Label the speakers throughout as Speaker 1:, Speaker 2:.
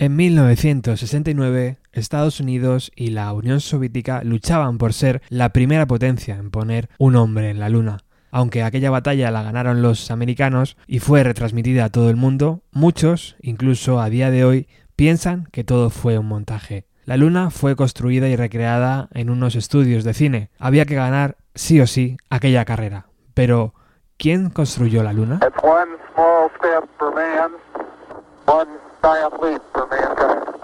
Speaker 1: En 1969, Estados Unidos y la Unión Soviética luchaban por ser la primera potencia en poner un hombre en la Luna. Aunque aquella batalla la ganaron los americanos y fue retransmitida a todo el mundo, muchos, incluso a día de hoy, piensan que todo fue un montaje. La Luna fue construida y recreada en unos estudios de cine. Había que ganar sí o sí aquella carrera. Pero, ¿quién construyó la Luna?
Speaker 2: triumph lead for mankind.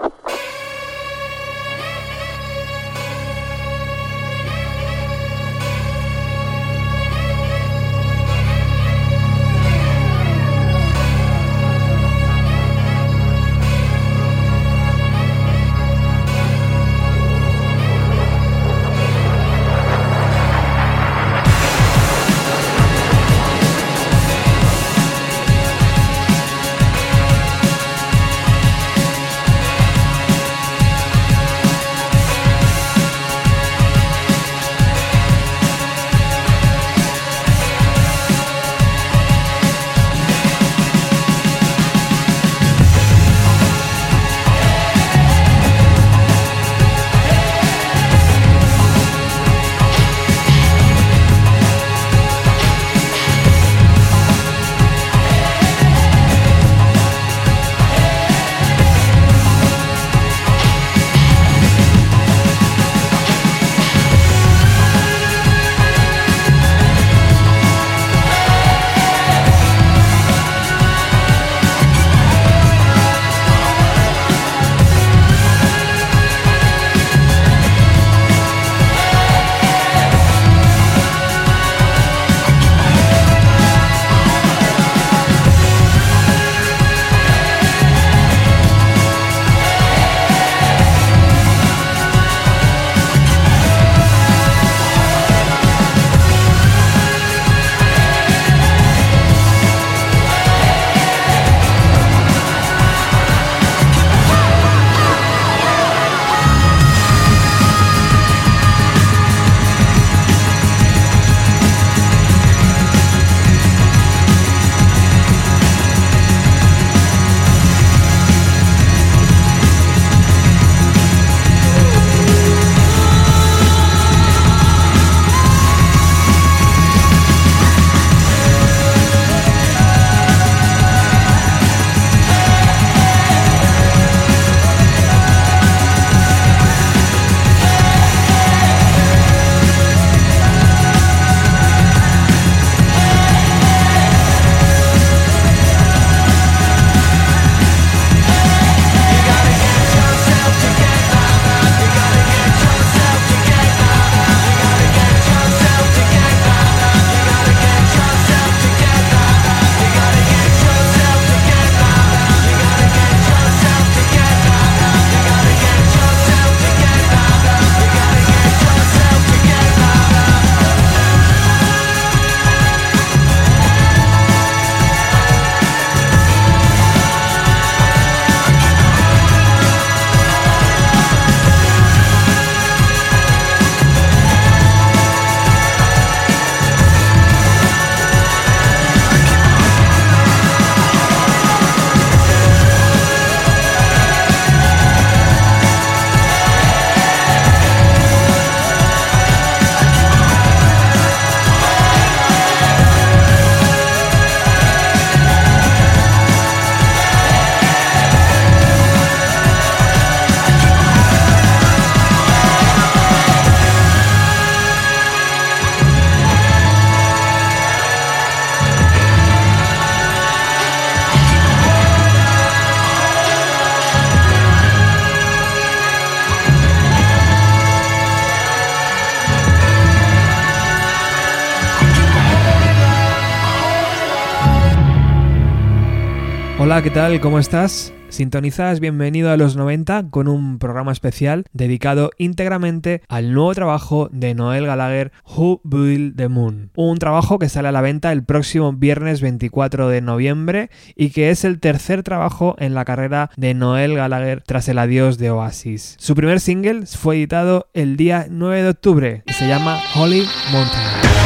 Speaker 1: Hola, ¿qué tal? ¿Cómo estás? Sintonizas bienvenido a los 90 con un programa especial dedicado íntegramente al nuevo trabajo de Noel Gallagher, Who Built the Moon. Un trabajo que sale a la venta el próximo viernes 24 de noviembre y que es el tercer trabajo en la carrera de Noel Gallagher tras el adiós de Oasis. Su primer single fue editado el día 9 de octubre y se llama Holy Mountain.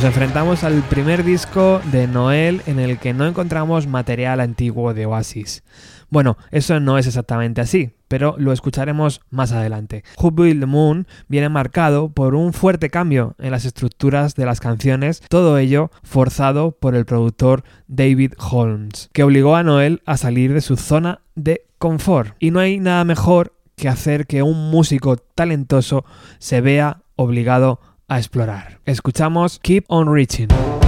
Speaker 2: Nos enfrentamos al primer disco de Noel en el que no encontramos material antiguo de Oasis. Bueno, eso no es exactamente así, pero lo escucharemos más adelante. Who the Moon viene marcado por un fuerte cambio en las estructuras de las canciones, todo ello forzado por el productor David Holmes, que obligó a Noel a salir de su zona de confort. Y no hay nada mejor que hacer que un músico talentoso se vea obligado a explorar. Escuchamos Keep on Reaching.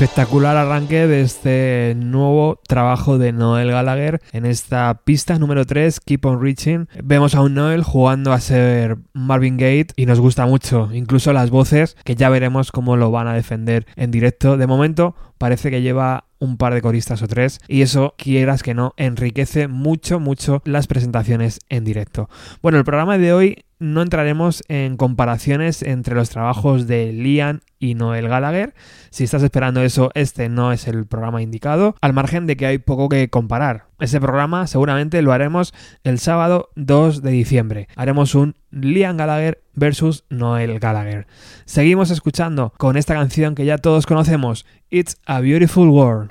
Speaker 2: Espectacular arranque de este nuevo trabajo de Noel Gallagher en esta pista número 3, Keep on Reaching. Vemos a un Noel jugando a ser Marvin Gate y nos gusta mucho, incluso las voces que ya veremos cómo lo van a defender en directo. De momento parece que lleva un par de coristas o tres y eso quieras que no enriquece mucho mucho las presentaciones en directo. Bueno, el programa de hoy no entraremos en comparaciones entre los trabajos de Liam y Noel Gallagher. Si estás esperando eso, este no es el programa indicado, al margen de que hay poco que comparar. Ese programa seguramente lo haremos el sábado 2 de diciembre. Haremos un Liam Gallagher versus Noel Gallagher. Seguimos escuchando con esta canción que ya todos conocemos, It's a Beautiful World.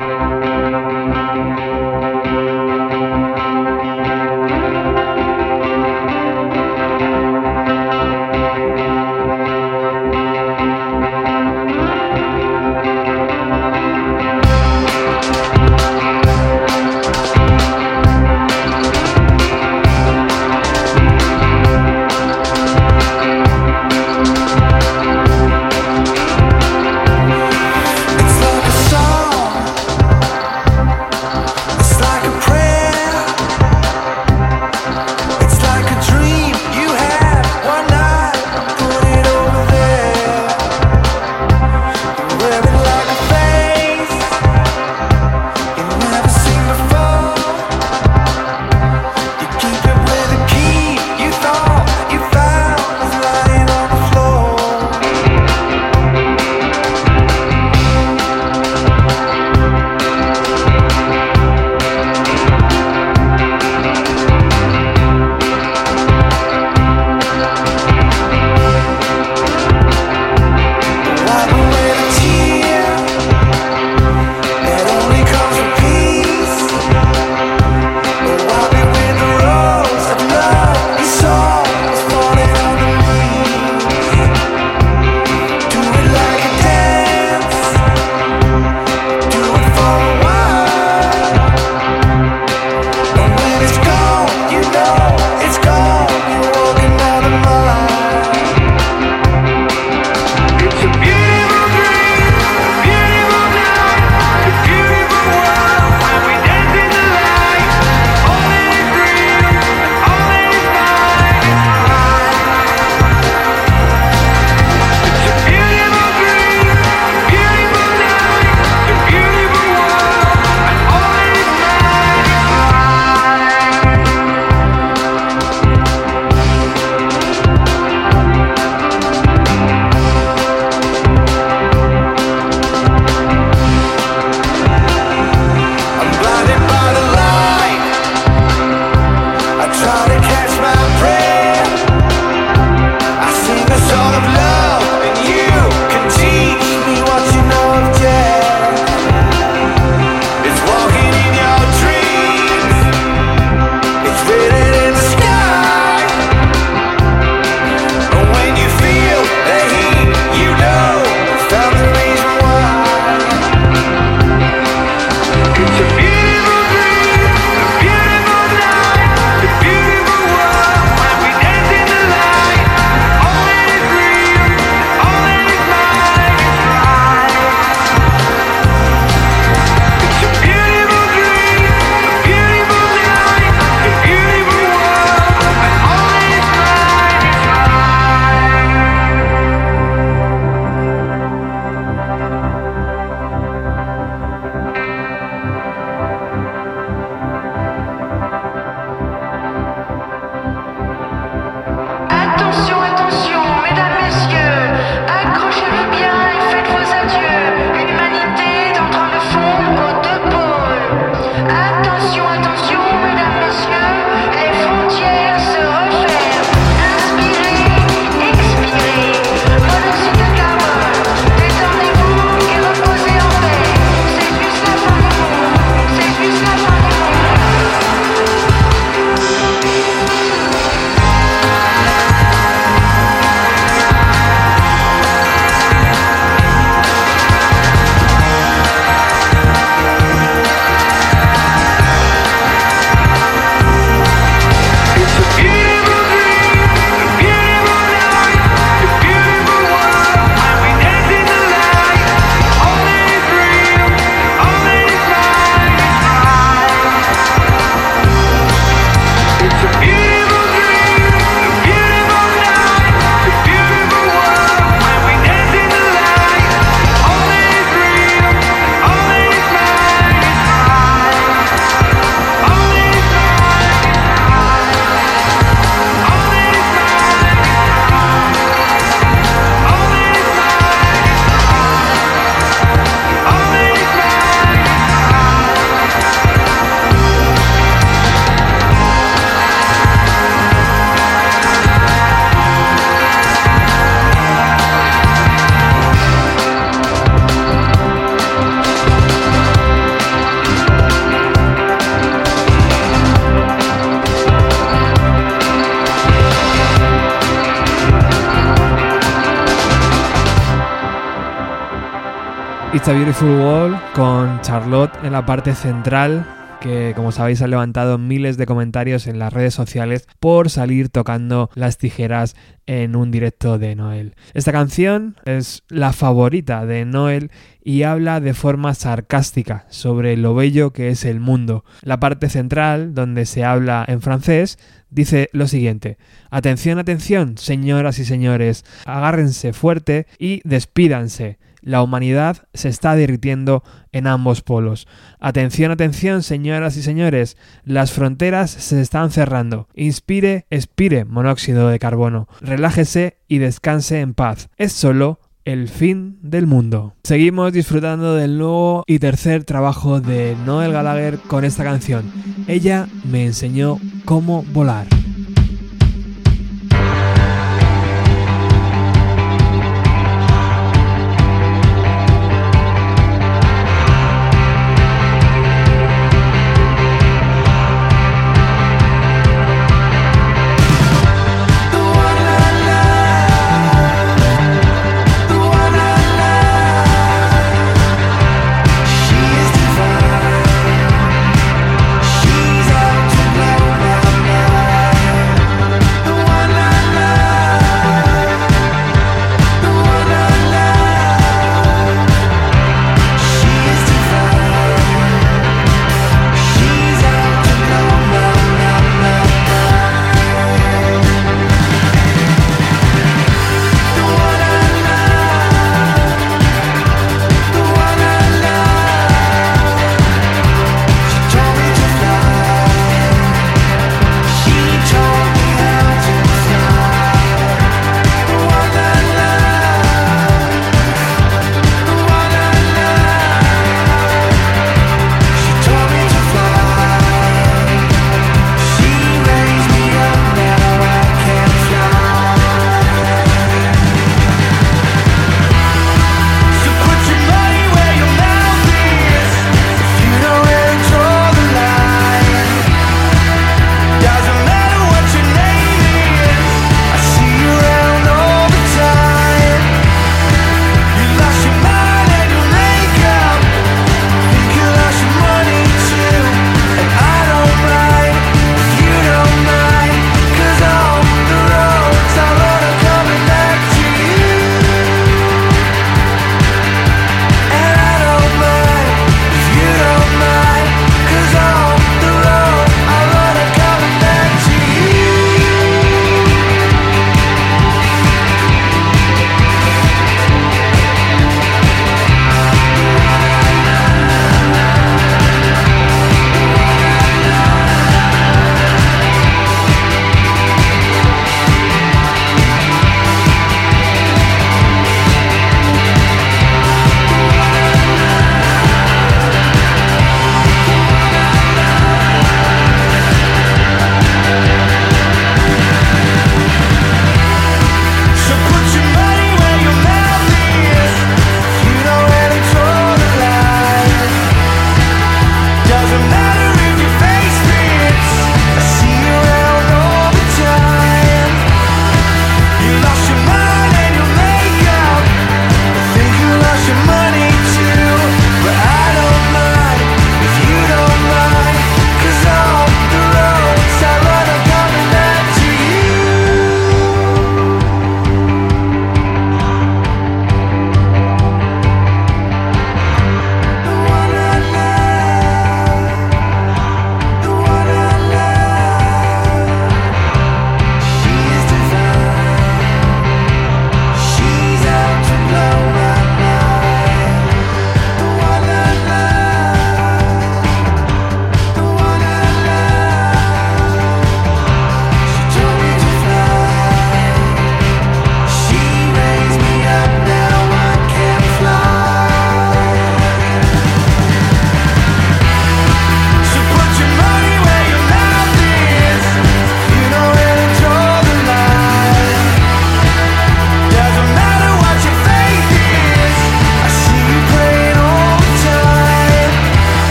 Speaker 1: It's Beautiful World con Charlotte en la parte central que como sabéis ha levantado miles de comentarios en las redes sociales por salir tocando las tijeras en un directo de Noel. Esta canción es la favorita de Noel y habla de forma sarcástica sobre lo bello que es el mundo. La parte central, donde se habla en francés, dice lo siguiente. Atención, atención, señoras y señores, agárrense fuerte y despídanse la humanidad se está derritiendo en ambos polos. Atención, atención, señoras y señores, las fronteras se están cerrando. Inspire, expire monóxido de carbono. Relájese y descanse en paz. Es solo el fin del mundo. Seguimos disfrutando del nuevo y tercer trabajo de Noel Gallagher con esta canción. Ella me enseñó cómo volar.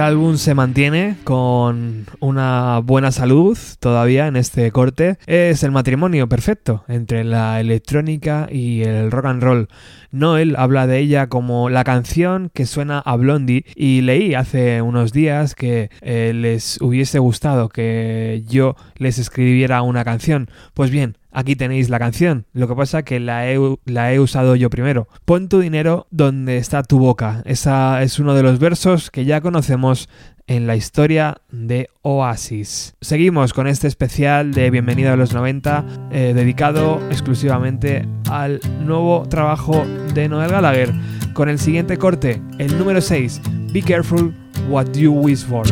Speaker 1: Álbum se mantiene con una buena salud todavía en este corte. Es el matrimonio perfecto entre la electrónica y el rock and roll. Noel habla de ella como la canción que suena a Blondie y leí hace unos días que eh, les hubiese gustado que yo les escribiera una canción. Pues bien, aquí tenéis la canción. Lo que pasa que la he, la he, usado yo primero. Pon tu dinero donde está tu boca. Esa es uno de los versos que ya conocemos en la historia de Oasis. Seguimos con este especial de Bienvenida a los 90 eh, dedicado exclusivamente al nuevo trabajo de Noel Gallagher con el siguiente corte, el número 6, Be Careful What You Wish For.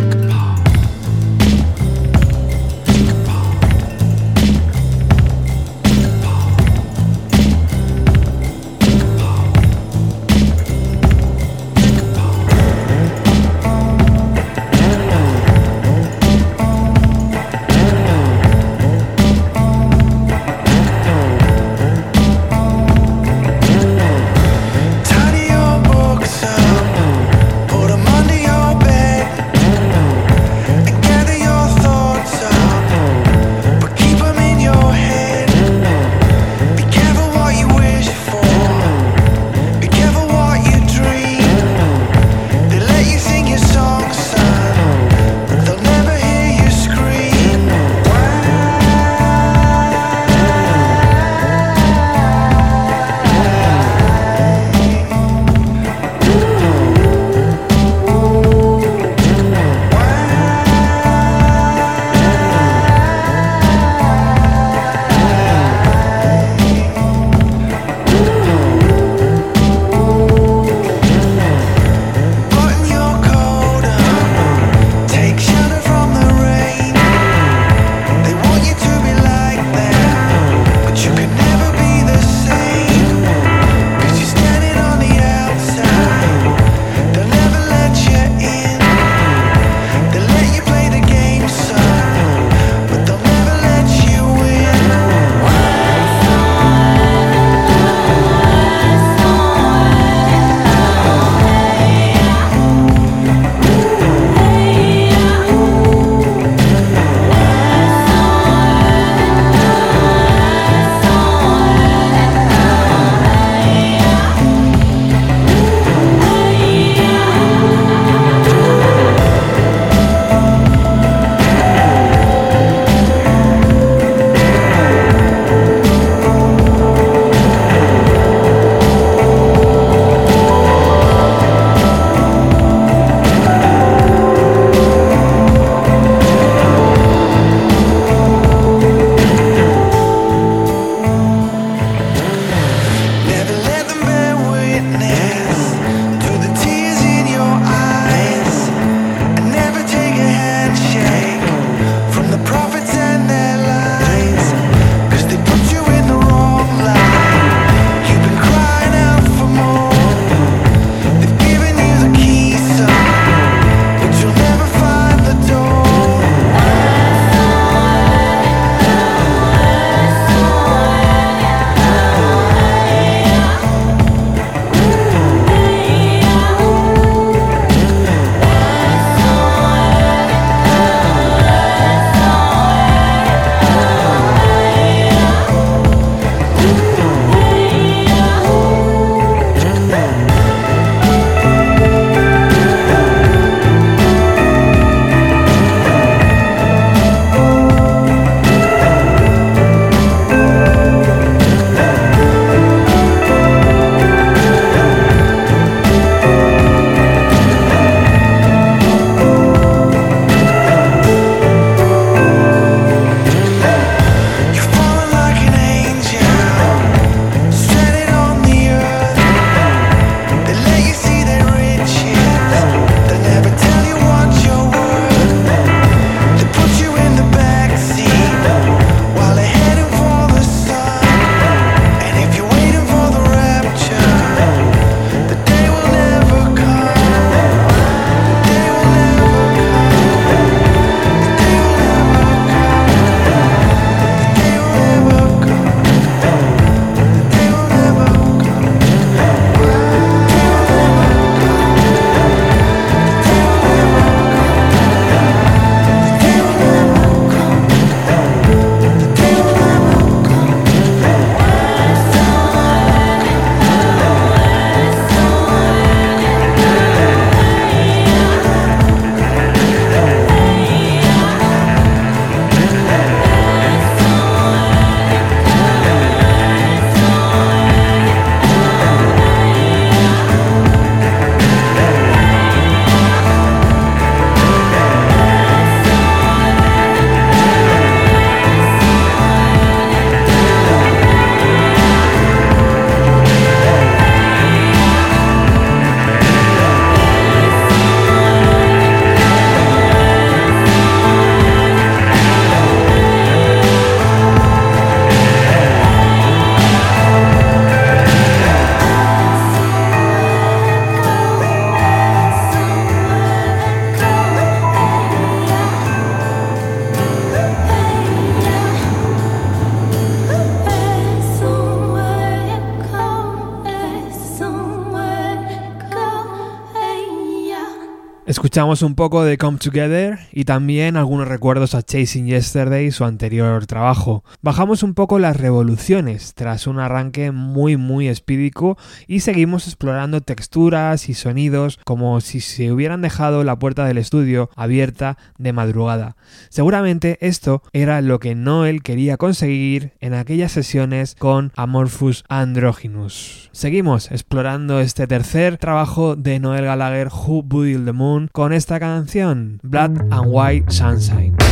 Speaker 2: Escuchamos un poco de Come Together y también algunos recuerdos a Chasing Yesterday, su anterior trabajo. Bajamos un poco las revoluciones tras un arranque muy muy espídico y seguimos explorando texturas y sonidos como si se hubieran dejado la puerta del estudio abierta de madrugada. Seguramente esto era lo que Noel quería conseguir en aquellas sesiones con Amorphous Androgynous. Seguimos explorando este tercer trabajo de Noel Gallagher, Who Built the Moon, con esta canción, Blood and White Sunshine.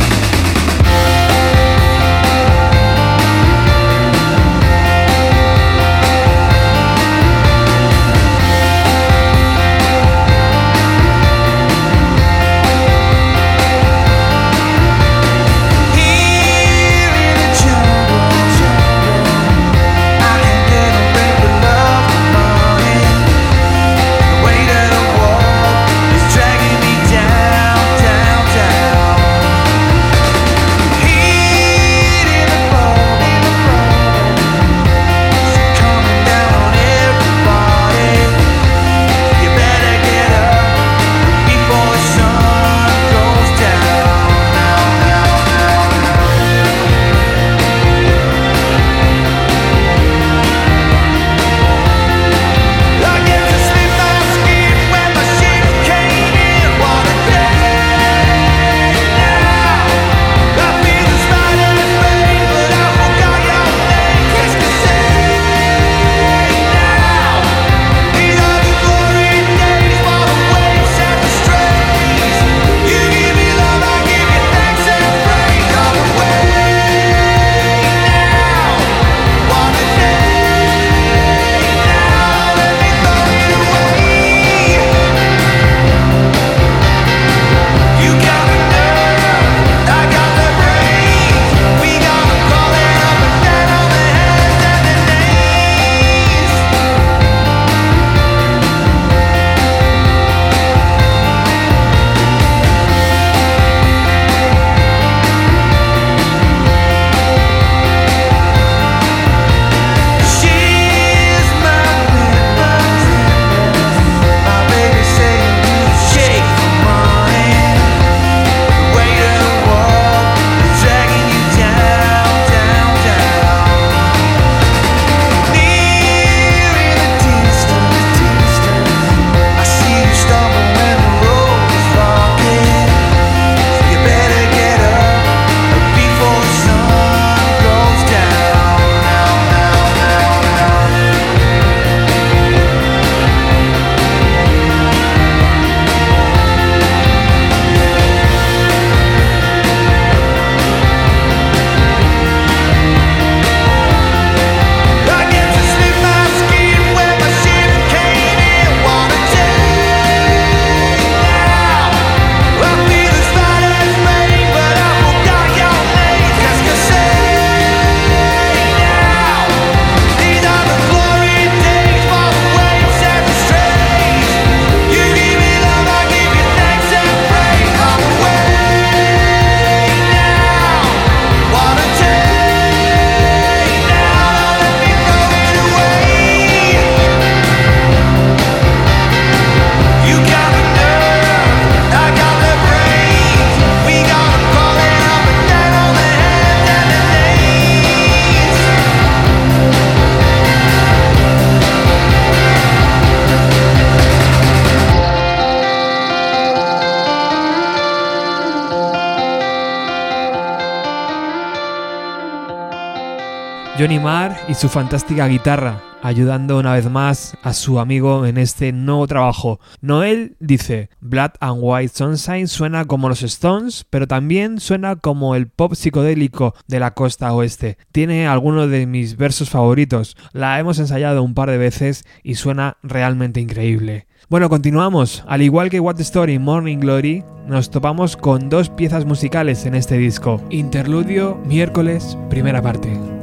Speaker 2: Johnny y su fantástica guitarra, ayudando una vez más a su amigo en este nuevo trabajo. Noel dice, Blood and White Sunshine suena como los Stones, pero también suena como el pop psicodélico de la costa oeste. Tiene algunos de mis versos favoritos, la hemos ensayado un par de veces y suena realmente increíble. Bueno, continuamos. Al igual que What Story Morning Glory, nos topamos con dos piezas musicales en este disco. Interludio, miércoles, primera parte.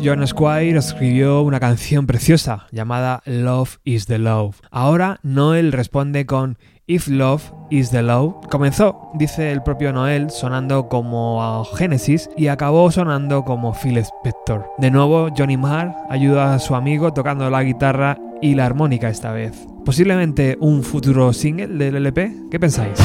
Speaker 2: John Squire escribió una canción preciosa llamada Love is the Love. Ahora Noel responde con If Love is the Love. Comenzó, dice el propio Noel, sonando como Genesis y acabó sonando como Phil Spector. De nuevo, Johnny Marr ayuda a su amigo tocando la guitarra y la armónica esta vez. Posiblemente un futuro single del LP. ¿Qué pensáis?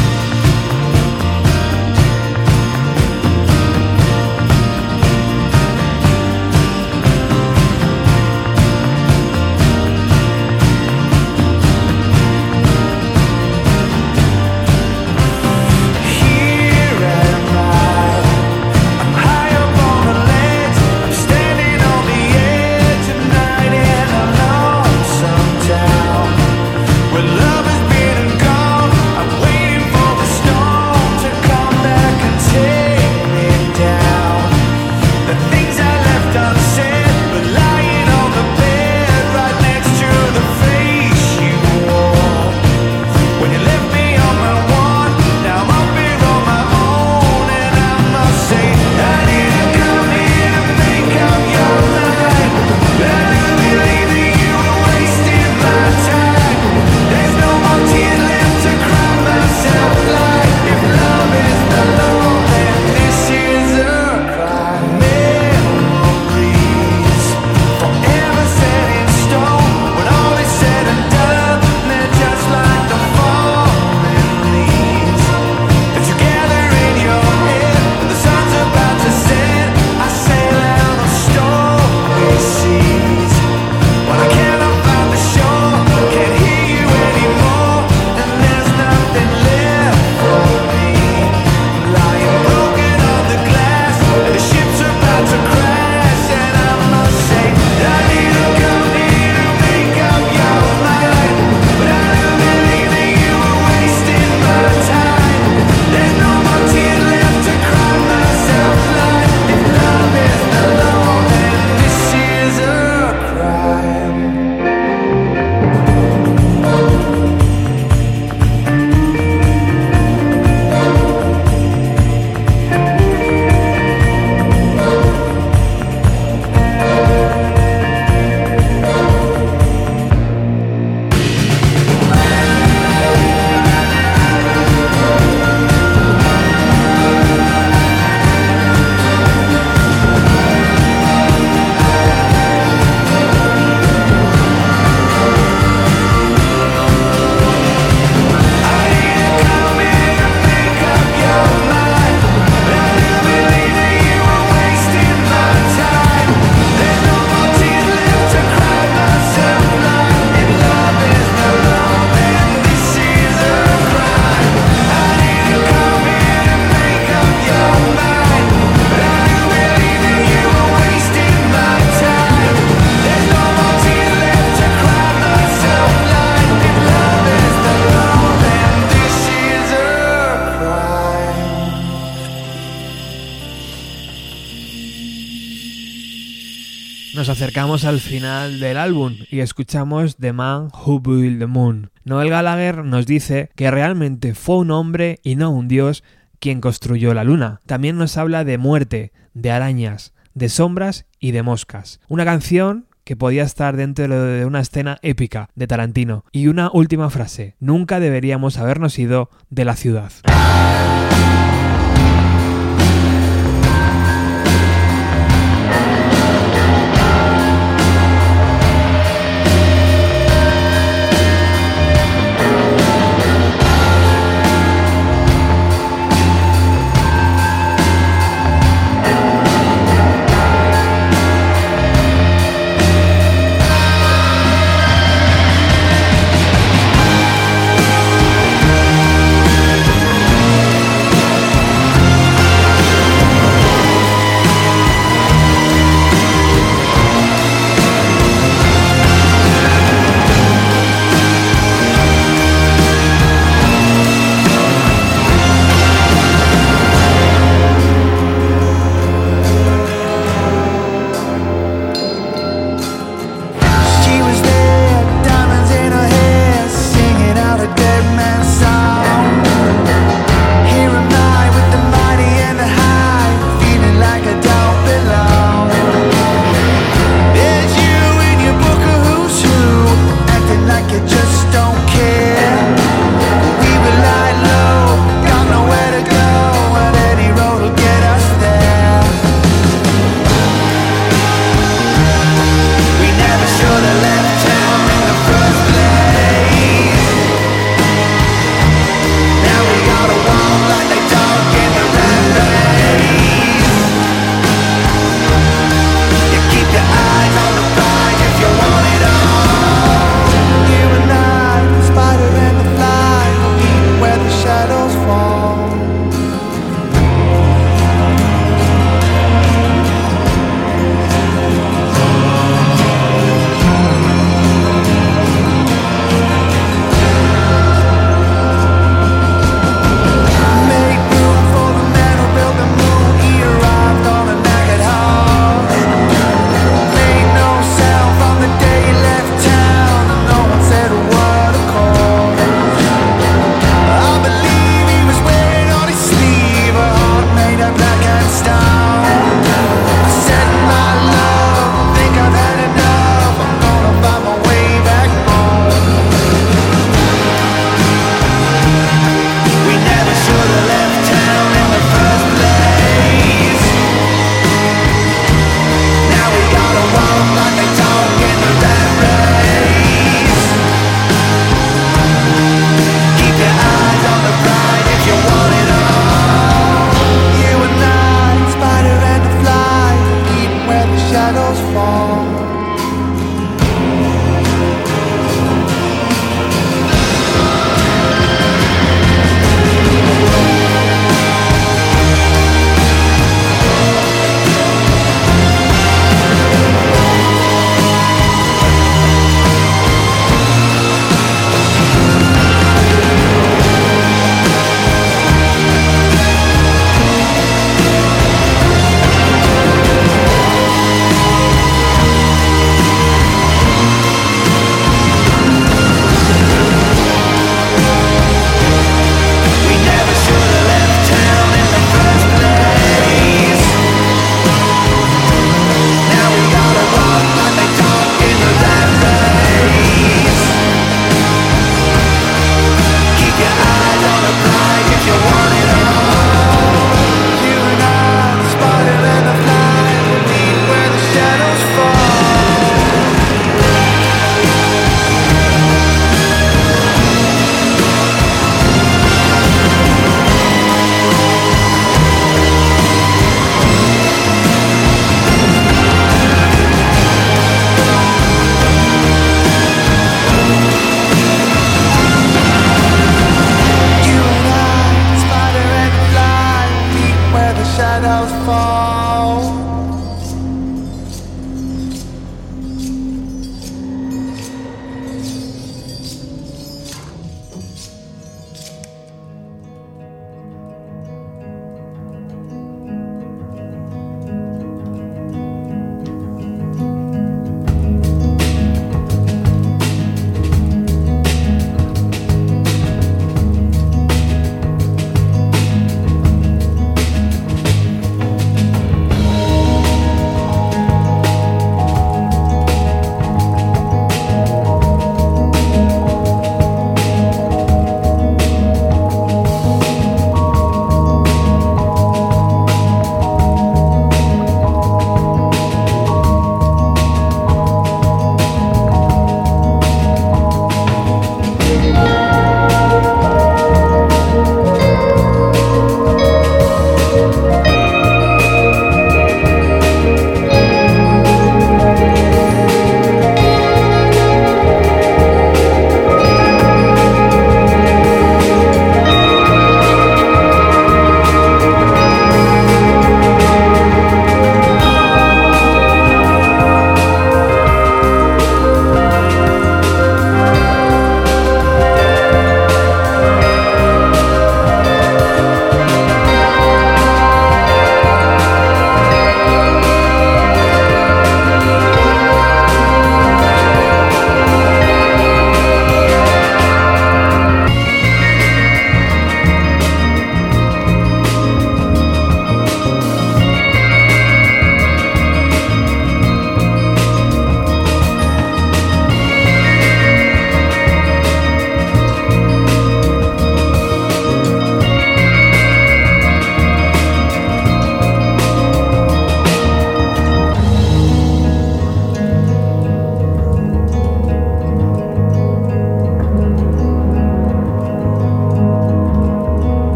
Speaker 2: Nos acercamos al final del álbum y escuchamos The Man Who Built the Moon. Noel Gallagher nos dice que realmente fue un hombre y no un dios quien construyó la luna. También nos habla de muerte, de arañas, de sombras y de moscas. Una canción que podía estar dentro de una escena épica de Tarantino. Y una última frase, nunca deberíamos habernos ido de la ciudad.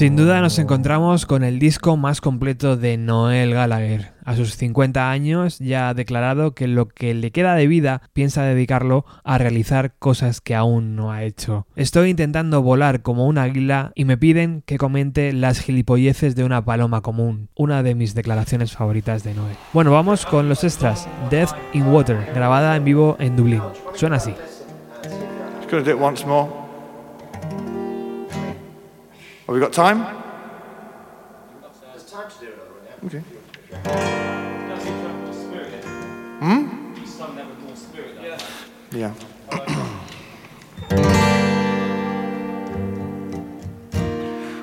Speaker 1: Sin duda nos encontramos con el disco más completo de Noel Gallagher. A sus 50 años ya ha declarado que lo que le queda de vida piensa dedicarlo a realizar cosas que aún no ha hecho. Estoy intentando volar como un águila y me piden que comente las gilipolleces de una paloma común, una de mis declaraciones favoritas de Noel. Bueno, vamos con los extras. Death in Water, grabada en vivo en Dublín. Suena así.
Speaker 2: To do it already. Okay. Hmm? Yeah.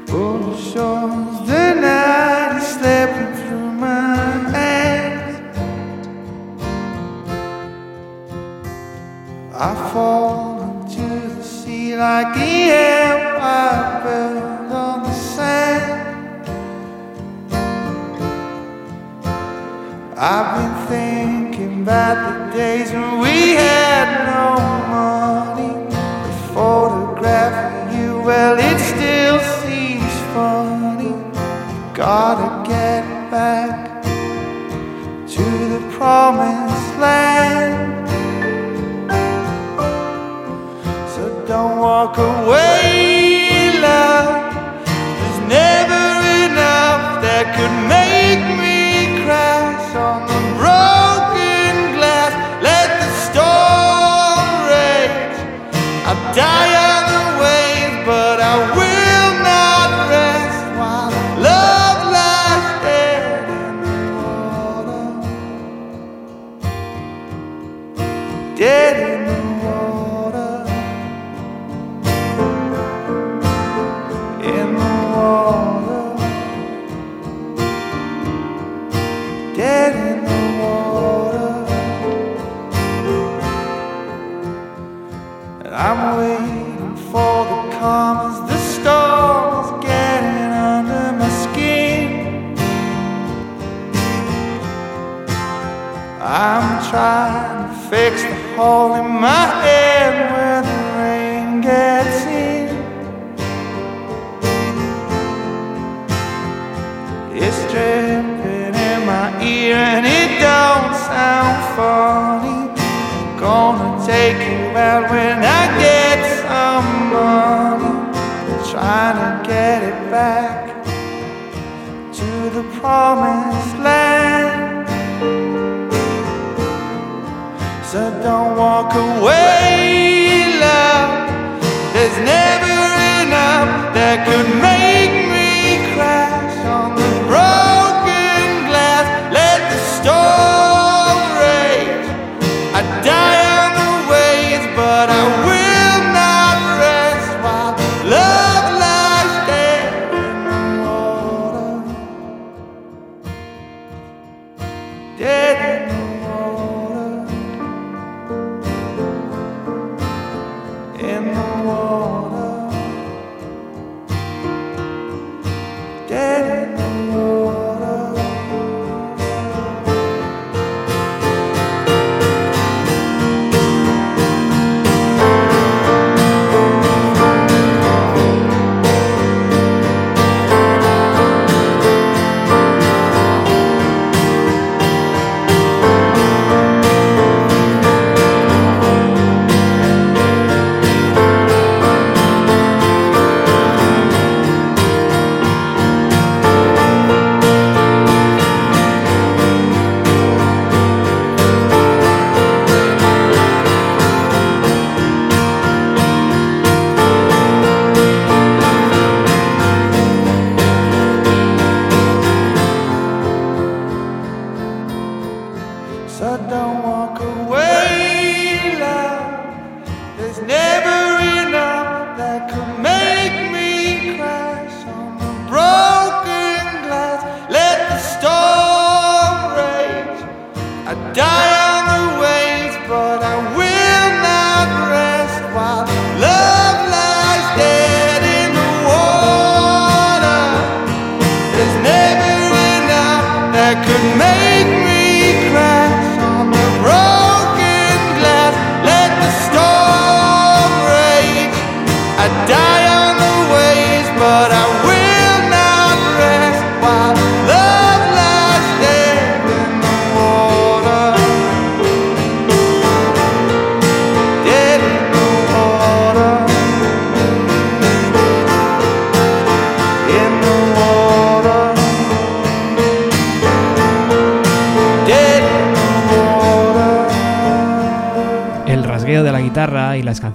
Speaker 2: oh, sure, the night is slipping through my hands. I fall into the sea like the empire thinking about the days when we had no money. The photograph of you, well, it still seems funny. Gotta get back to the promised land. So don't walk away, walk away, love. There's never enough that could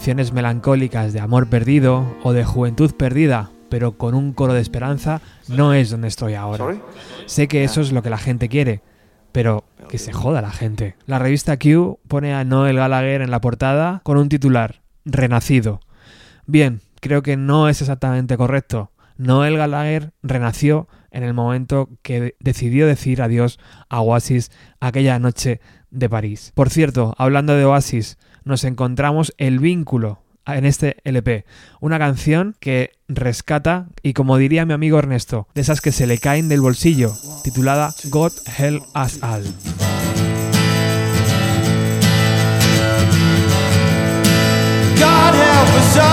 Speaker 1: canciones melancólicas de amor perdido o de juventud perdida, pero con un coro de esperanza, no es donde estoy ahora. Sé que eso es lo que la gente quiere, pero que se joda la gente. La revista Q pone a Noel Gallagher en la portada con un titular, Renacido. Bien, creo que no es exactamente correcto. Noel Gallagher renació en el momento que decidió decir adiós a Oasis aquella noche de París. Por cierto, hablando de Oasis, nos encontramos el vínculo en este LP. Una canción que rescata y como diría mi amigo Ernesto, de esas que se le caen del bolsillo, titulada God Help Us All.
Speaker 2: God help us all.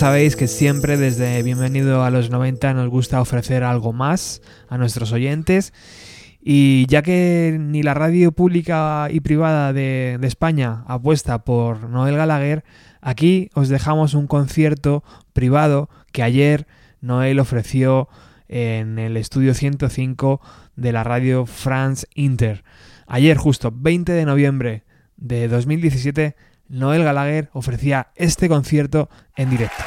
Speaker 1: Sabéis que siempre desde Bienvenido a los 90 nos gusta ofrecer algo más a nuestros oyentes. Y ya que ni la radio pública y privada de, España apuesta por Noel Gallagher, aquí os dejamos un concierto privado que ayer Noel ofreció en el estudio 105 de la radio France Inter. Ayer justo, 20 de noviembre de 2017, Noel Gallagher ofrecía este concierto en directo.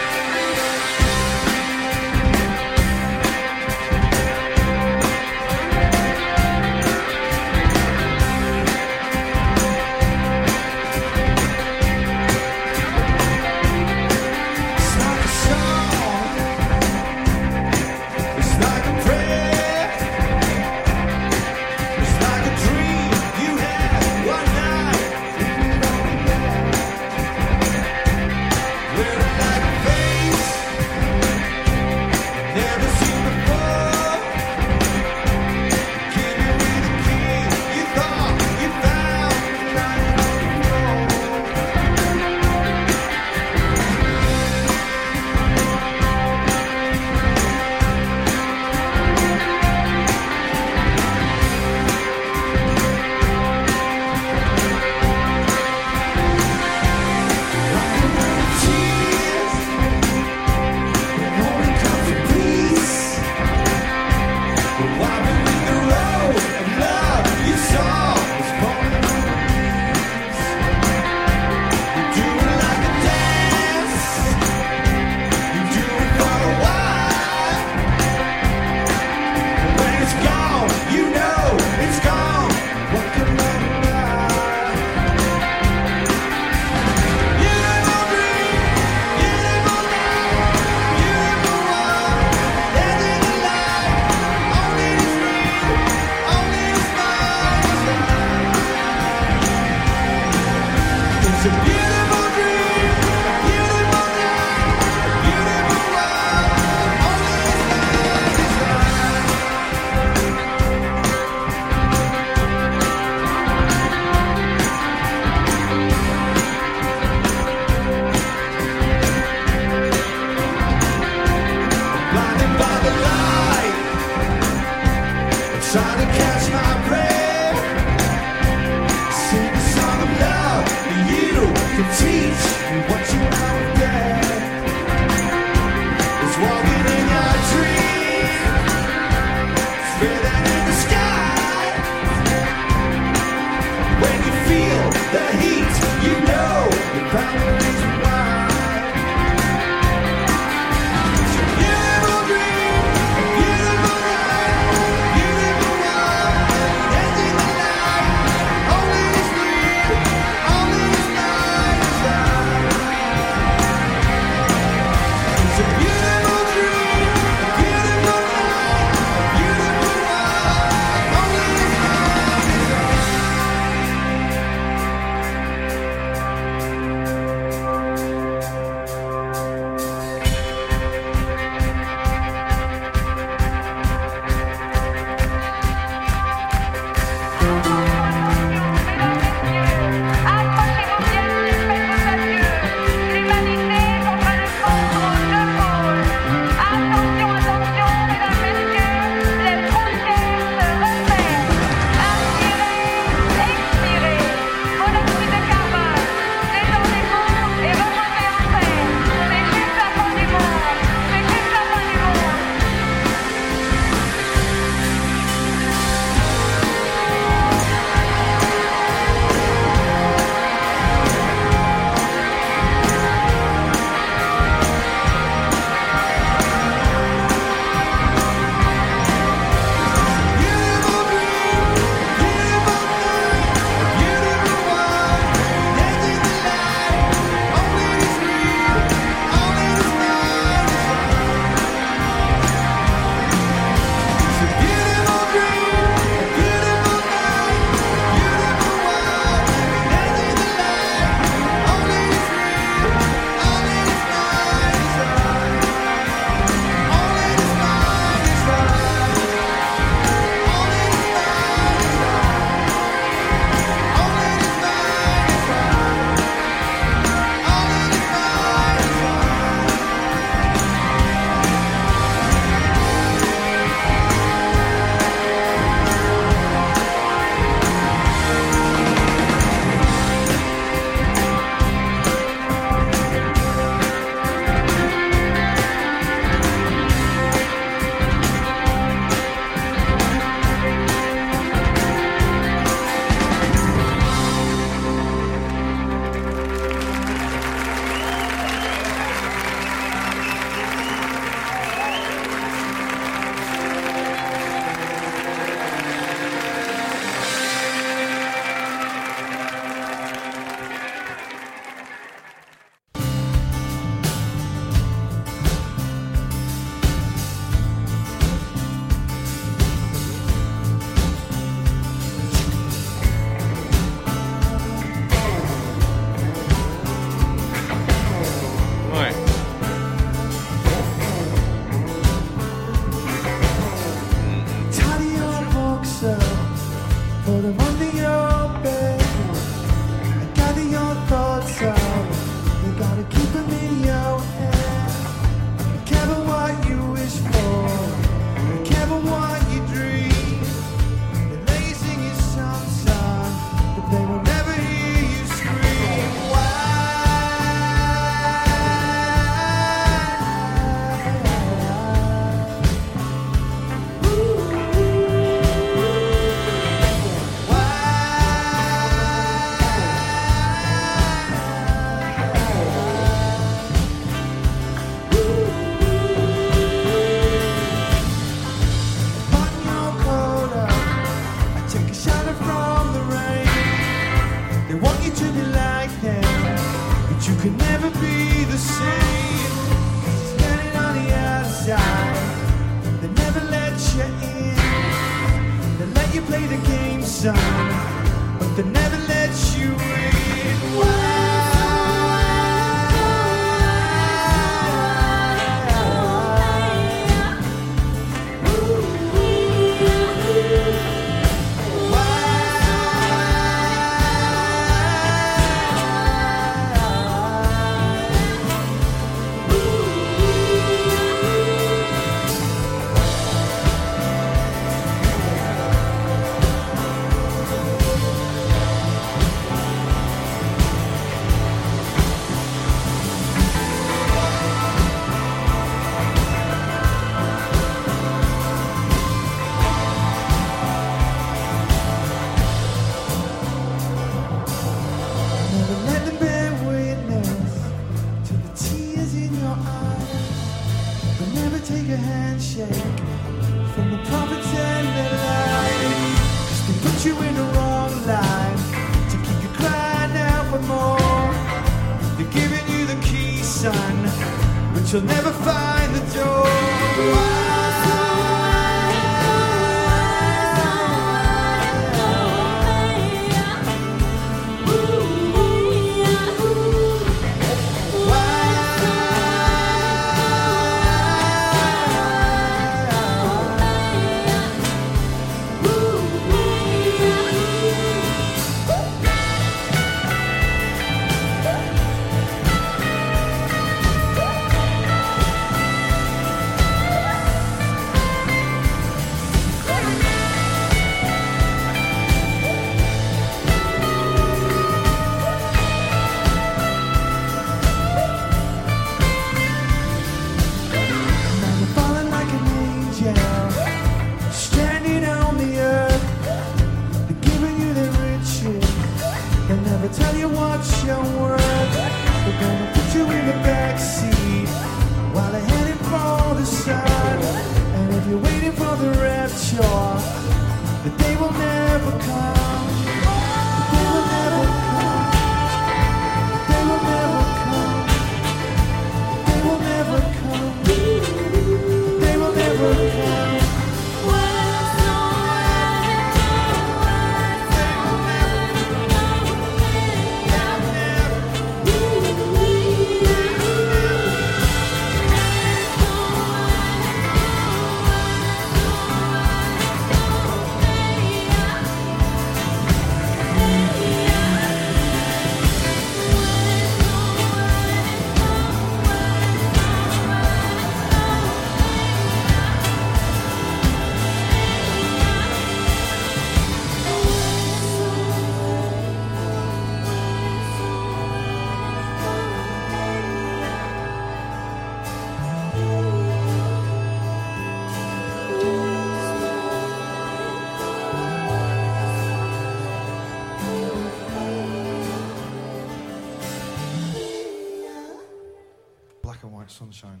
Speaker 2: Black and white sunshine.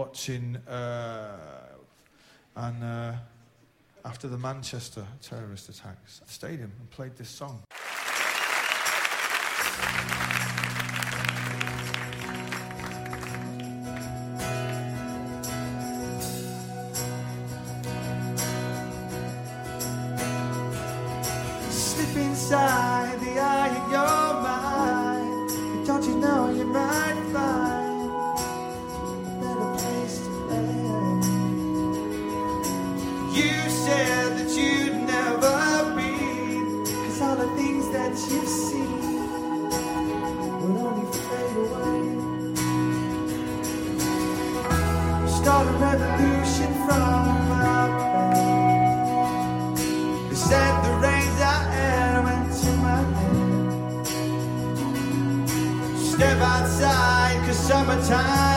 Speaker 3: watching, uh, and uh, after the Manchester terrorist attacks, at the stadium and played this song.
Speaker 2: Summertime.